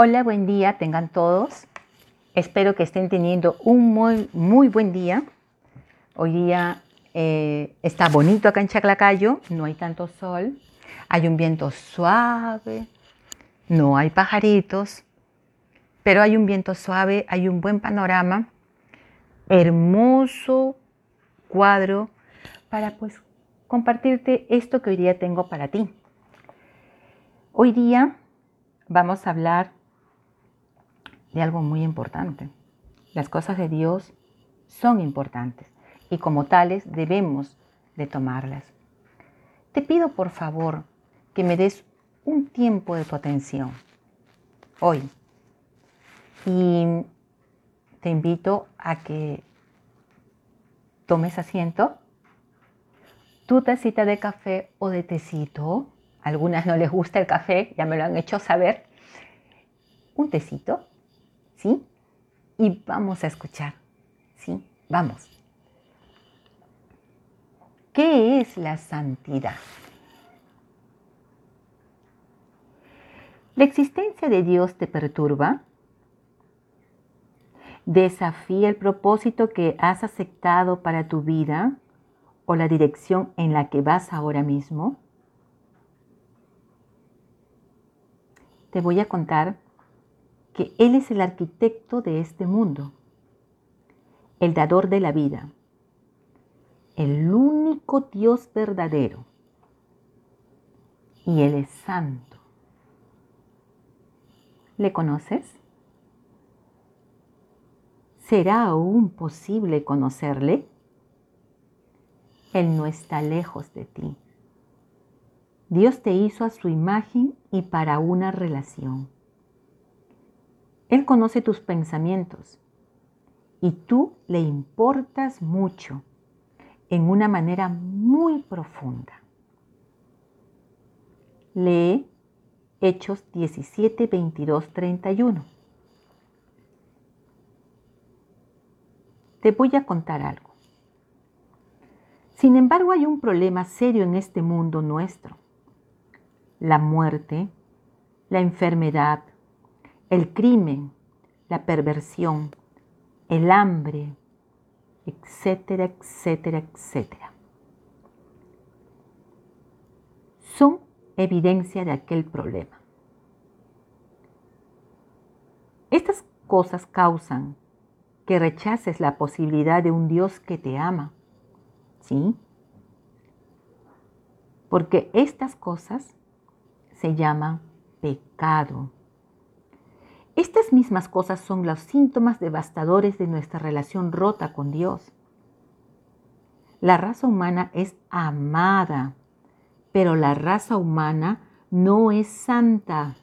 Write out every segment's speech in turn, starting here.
Hola, buen día tengan todos. Espero que estén teniendo un muy, muy buen día. Hoy día eh, está bonito acá en Chaclacayo, no hay tanto sol, hay un viento suave, no hay pajaritos, pero hay un viento suave, hay un buen panorama, hermoso cuadro para pues compartirte esto que hoy día tengo para ti. Hoy día vamos a hablar de algo muy importante. Las cosas de Dios son importantes y como tales debemos de tomarlas. Te pido por favor que me des un tiempo de tu atención hoy y te invito a que tomes asiento, tu tacita de café o de tecito. algunas no les gusta el café, ya me lo han hecho saber. Un tecito ¿sí? Y vamos a escuchar, ¿sí? Vamos. ¿Qué es la santidad? ¿La existencia de Dios te perturba? ¿Desafía el propósito que has aceptado para tu vida o la dirección en la que vas ahora mismo? Te voy a contar que Él es el arquitecto de este mundo, el dador de la vida, el único Dios verdadero, y Él es santo. ¿Le conoces? ¿Será aún posible conocerle? Él no está lejos de ti. Dios te hizo a su imagen y para una relación. Él conoce tus pensamientos y tú le importas mucho en una manera muy profunda. Lee Hechos 17, 22, 31. Te voy a contar algo. Sin embargo, hay un problema serio en este mundo nuestro. La muerte, la enfermedad, el crimen, la perversión, el hambre, etcétera, etcétera, etcétera. Son evidencia de aquel problema. Estas cosas causan que rechaces la posibilidad de un Dios que te ama. ¿Sí? Porque estas cosas se llaman pecado. Estas mismas cosas son los síntomas devastadores de nuestra relación rota con Dios. La raza humana es amada, pero la raza humana no es santa.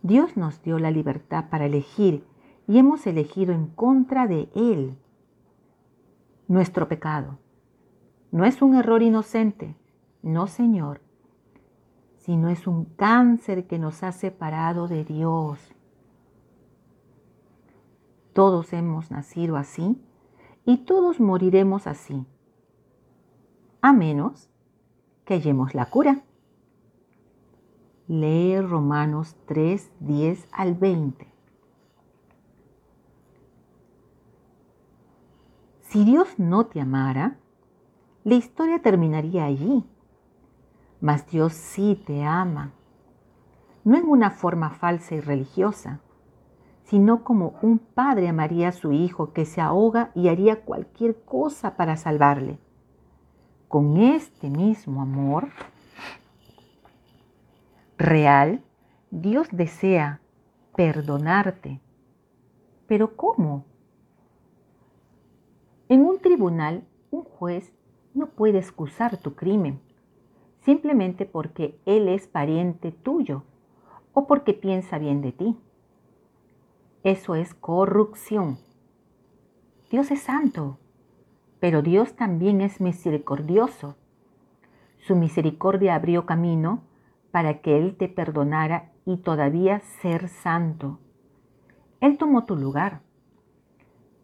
Dios nos dio la libertad para elegir y hemos elegido en contra de Él. Nuestro pecado no es un error inocente, no Señor, sino es un cáncer que nos ha separado de Dios. Todos hemos nacido así y todos moriremos así, a menos que hallemos la cura. Lee Romanos 3, 10 al 20. Si Dios no te amara, la historia terminaría allí mas Dios sí te ama, no en una forma falsa y religiosa, sino como un padre amaría a su hijo que se ahoga y haría cualquier cosa para salvarle. Con este mismo amor real, Dios desea perdonarte. ¿Pero cómo? En un tribunal, un juez no puede excusar tu crimen simplemente porque Él es pariente tuyo o porque piensa bien de ti. Eso es corrupción. Dios es santo, pero Dios también es misericordioso. Su misericordia abrió camino para que Él te perdonara y todavía ser santo. Él tomó tu lugar.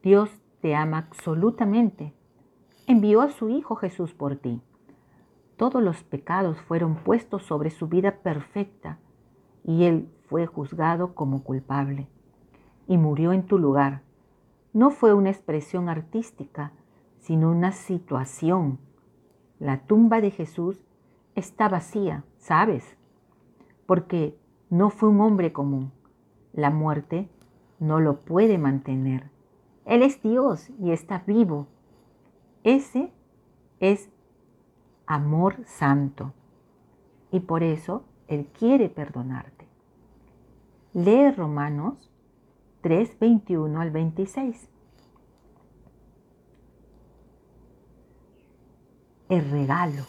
Dios te ama absolutamente. Envió a su Hijo Jesús por ti todos los pecados fueron puestos sobre su vida perfecta y Él fue juzgado como culpable y murió en tu lugar. No fue una expresión artística, sino una situación. La tumba de Jesús está vacía, ¿sabes? Porque no fue un hombre común. La muerte no lo puede mantener. Él es Dios y está vivo. Ese es amor santo. Y por eso Él quiere perdonarte. Lee Romanos 3, 21 al 26. El regalo.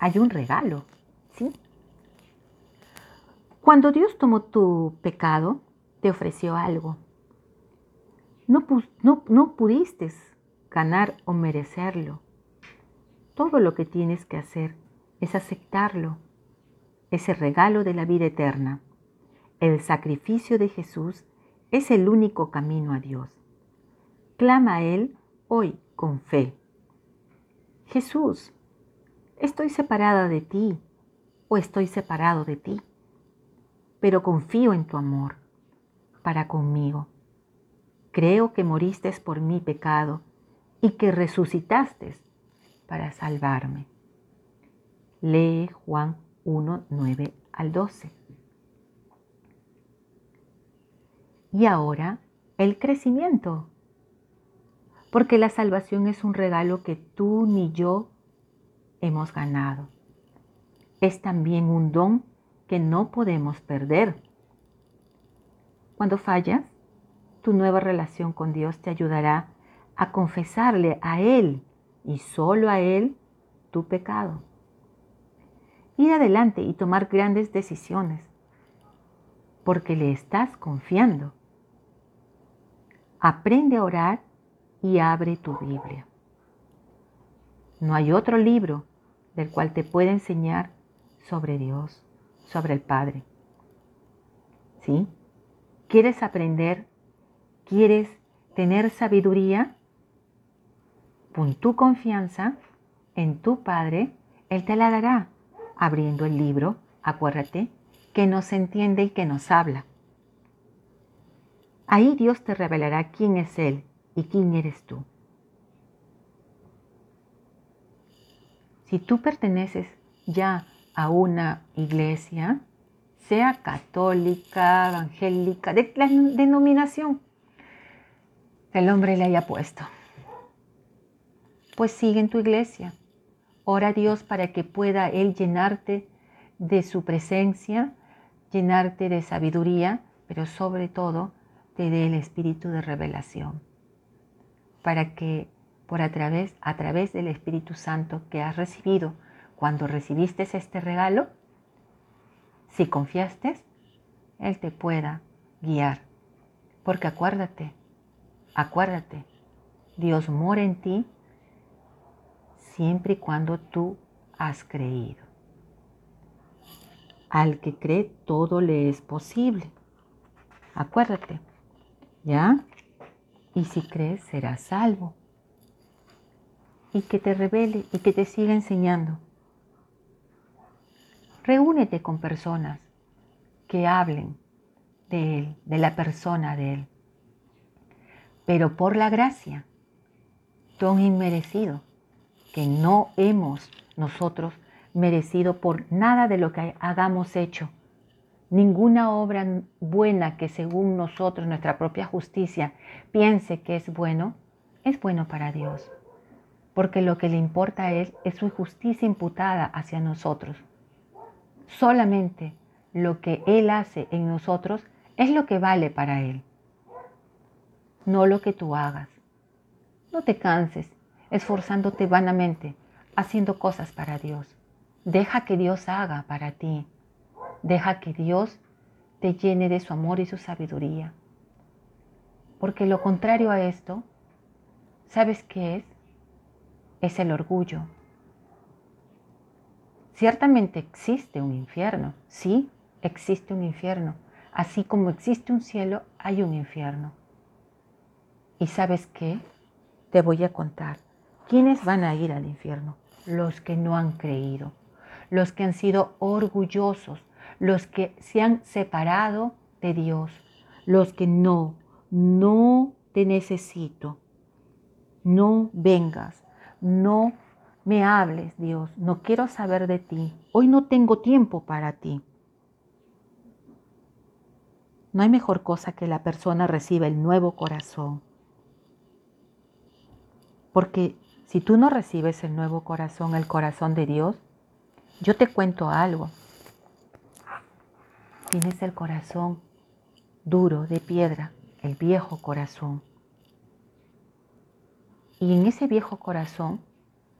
Hay un regalo, ¿sí? Cuando Dios tomó tu pecado, te ofreció algo. No, no, no pudiste ganar o merecerlo. Todo lo que tienes que hacer es aceptarlo, ese regalo de la vida eterna. El sacrificio de Jesús es el único camino a Dios. Clama a Él hoy con fe. Jesús, estoy separada de ti o estoy separado de ti, pero confío en tu amor para conmigo. Creo que moriste por mi pecado y que resucitaste para salvarme. Lee Juan 1, 9 al 12. Y ahora el crecimiento. Porque la salvación es un regalo que tú ni yo hemos ganado. Es también un don que no podemos perder. Cuando fallas, tu nueva relación con Dios te ayudará a confesarle a Él y solo a Él tu pecado. Ir adelante y tomar grandes decisiones porque le estás confiando. Aprende a orar y abre tu Biblia. No hay otro libro del cual te pueda enseñar sobre Dios, sobre el Padre. ¿Sí? ¿Quieres aprender? ¿Quieres tener sabiduría? Pon tu confianza en tu Padre, Él te la dará, abriendo el libro, acuérdate, que nos entiende y que nos habla. Ahí Dios te revelará quién es Él y quién eres tú. Si tú perteneces ya a una iglesia, sea católica, evangélica, de la denominación que el hombre le haya puesto, pues sigue en tu iglesia. Ora a Dios para que pueda Él llenarte de su presencia, llenarte de sabiduría, pero sobre todo te dé el espíritu de revelación para que por a través, a través del Espíritu Santo que has recibido cuando recibiste este regalo, si confiaste, Él te pueda guiar. Porque acuérdate, acuérdate, Dios mora en ti siempre y cuando tú has creído. Al que cree todo le es posible. Acuérdate, ¿ya? Y si crees, serás salvo. Y que te revele y que te siga enseñando. Reúnete con personas que hablen de Él, de la persona de Él. Pero por la gracia, don inmerecido, que no hemos nosotros merecido por nada de lo que hagamos hecho, Ninguna obra buena que según nosotros, nuestra propia justicia, piense que es bueno, es bueno para Dios. Porque lo que le importa a Él es su justicia imputada hacia nosotros. Solamente lo que Él hace en nosotros es lo que vale para Él. No lo que tú hagas. No te canses esforzándote vanamente, haciendo cosas para Dios. Deja que Dios haga para ti. Deja que Dios te llene de su amor y su sabiduría. Porque lo contrario a esto, ¿sabes qué es? Es el orgullo. Ciertamente existe un infierno, sí, existe un infierno. Así como existe un cielo, hay un infierno. ¿Y sabes qué? Te voy a contar. ¿Quiénes van a ir al infierno? Los que no han creído, los que han sido orgullosos, los que se han separado de Dios, los que no, no te necesito, no vengas, no me hables, Dios, no quiero saber de ti, hoy no tengo tiempo para ti. No hay mejor cosa que la persona reciba el nuevo corazón. Porque si tú no recibes el nuevo corazón, el corazón de Dios, yo te cuento algo. Tienes el corazón duro de piedra, el viejo corazón. Y en ese viejo corazón,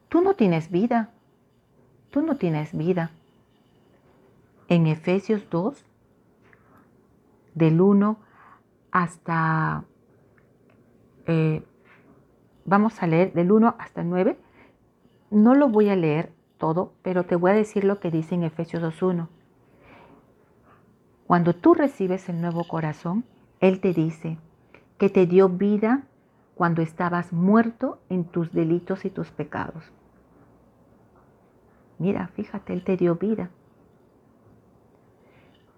tú no tienes vida. Tú no tienes vida. En Efesios 2, del 1 hasta, eh, vamos a leer del 1 hasta el 9. No lo voy a leer todo, pero te voy a decir lo que dice en Efesios 2.1. Cuando tú recibes el nuevo corazón, Él te dice que te dio vida cuando estabas muerto en tus delitos y tus pecados. Mira, fíjate, Él te dio vida.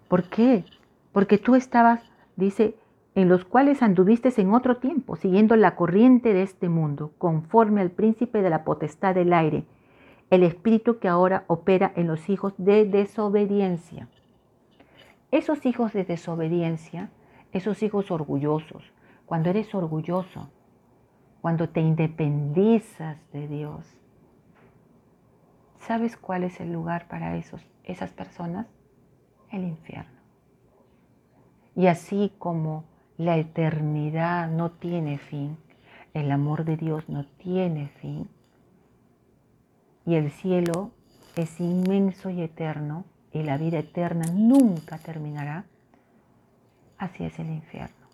¿Por qué? Porque tú estabas, dice, en los cuales anduviste en otro tiempo, siguiendo la corriente de este mundo, conforme al príncipe de la potestad del aire, el espíritu que ahora opera en los hijos de desobediencia. Esos hijos de desobediencia, esos hijos orgullosos, cuando eres orgulloso, cuando te independizas de Dios, ¿sabes cuál es el lugar para esos, esas personas? El infierno. Y así como la eternidad no tiene fin, el amor de Dios no tiene fin, y el cielo es inmenso y eterno y la vida eterna nunca terminará, así es el infierno,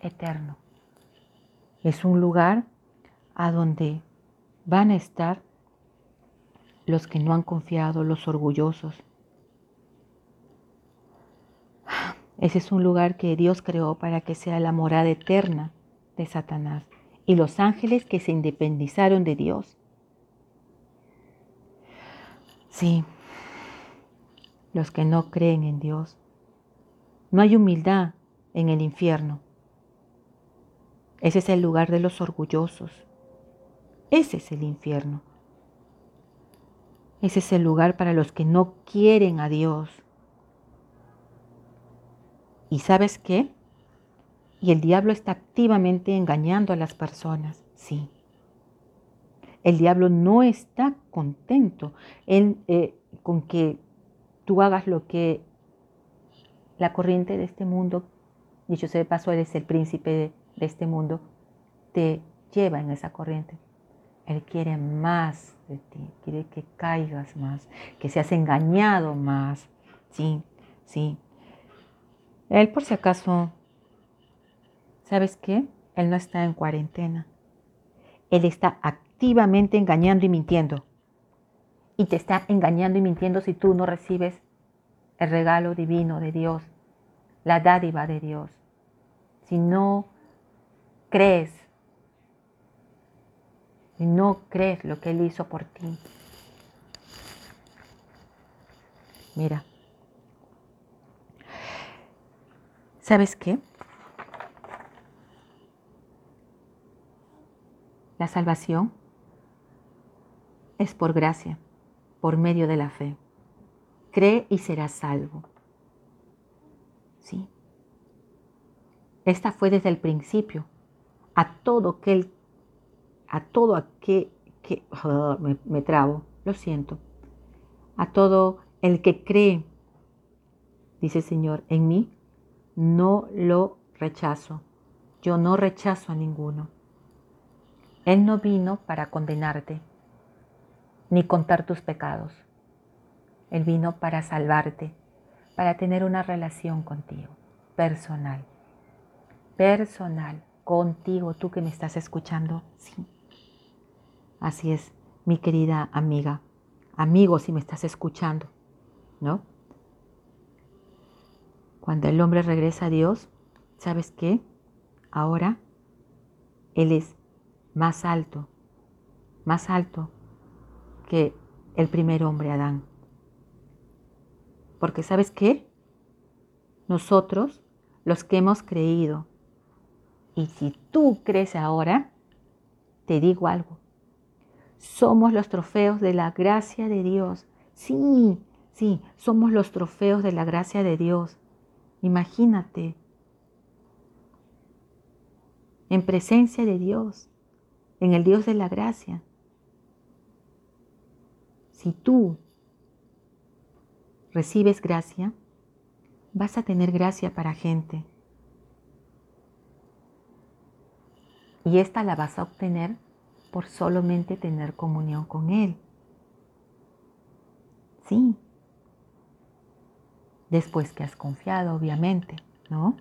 eterno. Es un lugar a donde van a estar los que no han confiado, los orgullosos. Ese es un lugar que Dios creó para que sea la morada eterna de Satanás y los ángeles que se independizaron de Dios Sí, los que no creen en Dios. No hay humildad en el infierno. Ese es el lugar de los orgullosos. Ese es el infierno. Ese es el lugar para los que no quieren a Dios. ¿Y sabes qué? Y el diablo está activamente engañando a las personas, sí. El diablo no está contento eh, con que tú hagas lo que la corriente de este mundo, dicho sea de paso, eres el príncipe de, de este mundo, te lleva en esa corriente. Él quiere más de ti, quiere que caigas más, que seas engañado más. Sí, sí. Él por si acaso, ¿sabes qué? Él no está en cuarentena. Él está activamente engañando y mintiendo. Y te está engañando y mintiendo si tú no recibes el regalo divino de Dios, la dádiva de Dios. Si no crees, si no crees lo que Él hizo por ti. Mira, ¿sabes qué? La salvación es por gracia, por medio de la fe. Cree y serás salvo. ¿Sí? Esta fue desde el principio. A todo aquel, a todo aquel que, me, me trabo, lo siento. A todo el que cree, dice el Señor, en mí, no lo rechazo. Yo no rechazo a ninguno. Él no vino para condenarte, ni contar tus pecados. Él vino para salvarte, para tener una relación contigo, personal. Personal, contigo, tú que me estás escuchando. Sí. Así es, mi querida amiga, amigo, si me estás escuchando, ¿no? Cuando el hombre regresa a Dios, ¿sabes qué? Ahora Él es más alto, más alto que el primer hombre Adán. Porque sabes qué? nosotros los que hemos creído. Y si tú crees ahora, te digo algo. Somos los trofeos de la gracia de Dios. Sí, sí, somos los trofeos de la gracia de Dios. Imagínate, en presencia de Dios, en el Dios de la gracia. Si tú recibes gracia, vas a tener gracia para gente. Y esta la vas a obtener por solamente tener comunión con Él. Sí. Después que has confiado, obviamente, ¿no?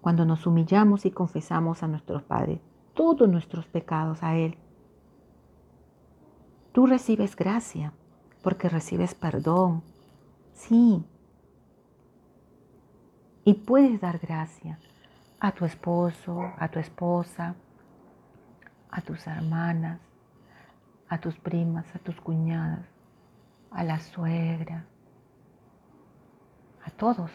Cuando nos humillamos y confesamos a nuestro Padre todos nuestros pecados a Él, tú recibes gracia porque recibes perdón. Sí, y puedes dar gracia a tu esposo, a tu esposa, a tus hermanas, a tus primas, a tus cuñadas, a la suegra, a todos.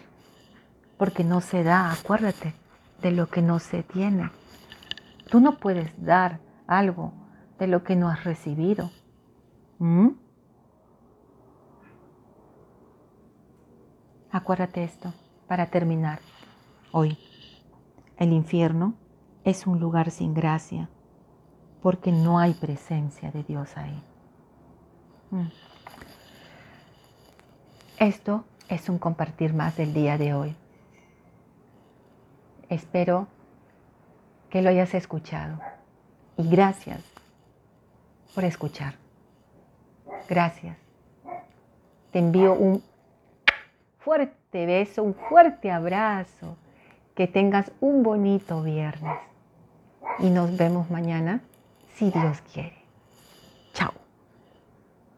Porque no se da, acuérdate, de lo que no se tiene. Tú no puedes dar algo de lo que no has recibido. ¿Mm? Acuérdate esto para terminar hoy. El infierno es un lugar sin gracia porque no hay presencia de Dios ahí. Mm. Esto es un compartir más del día de hoy. Espero que lo hayas escuchado y gracias por escuchar. Gracias. Te envío un fuerte beso, un fuerte abrazo. Que tengas un bonito viernes. Y nos vemos mañana, si Dios quiere.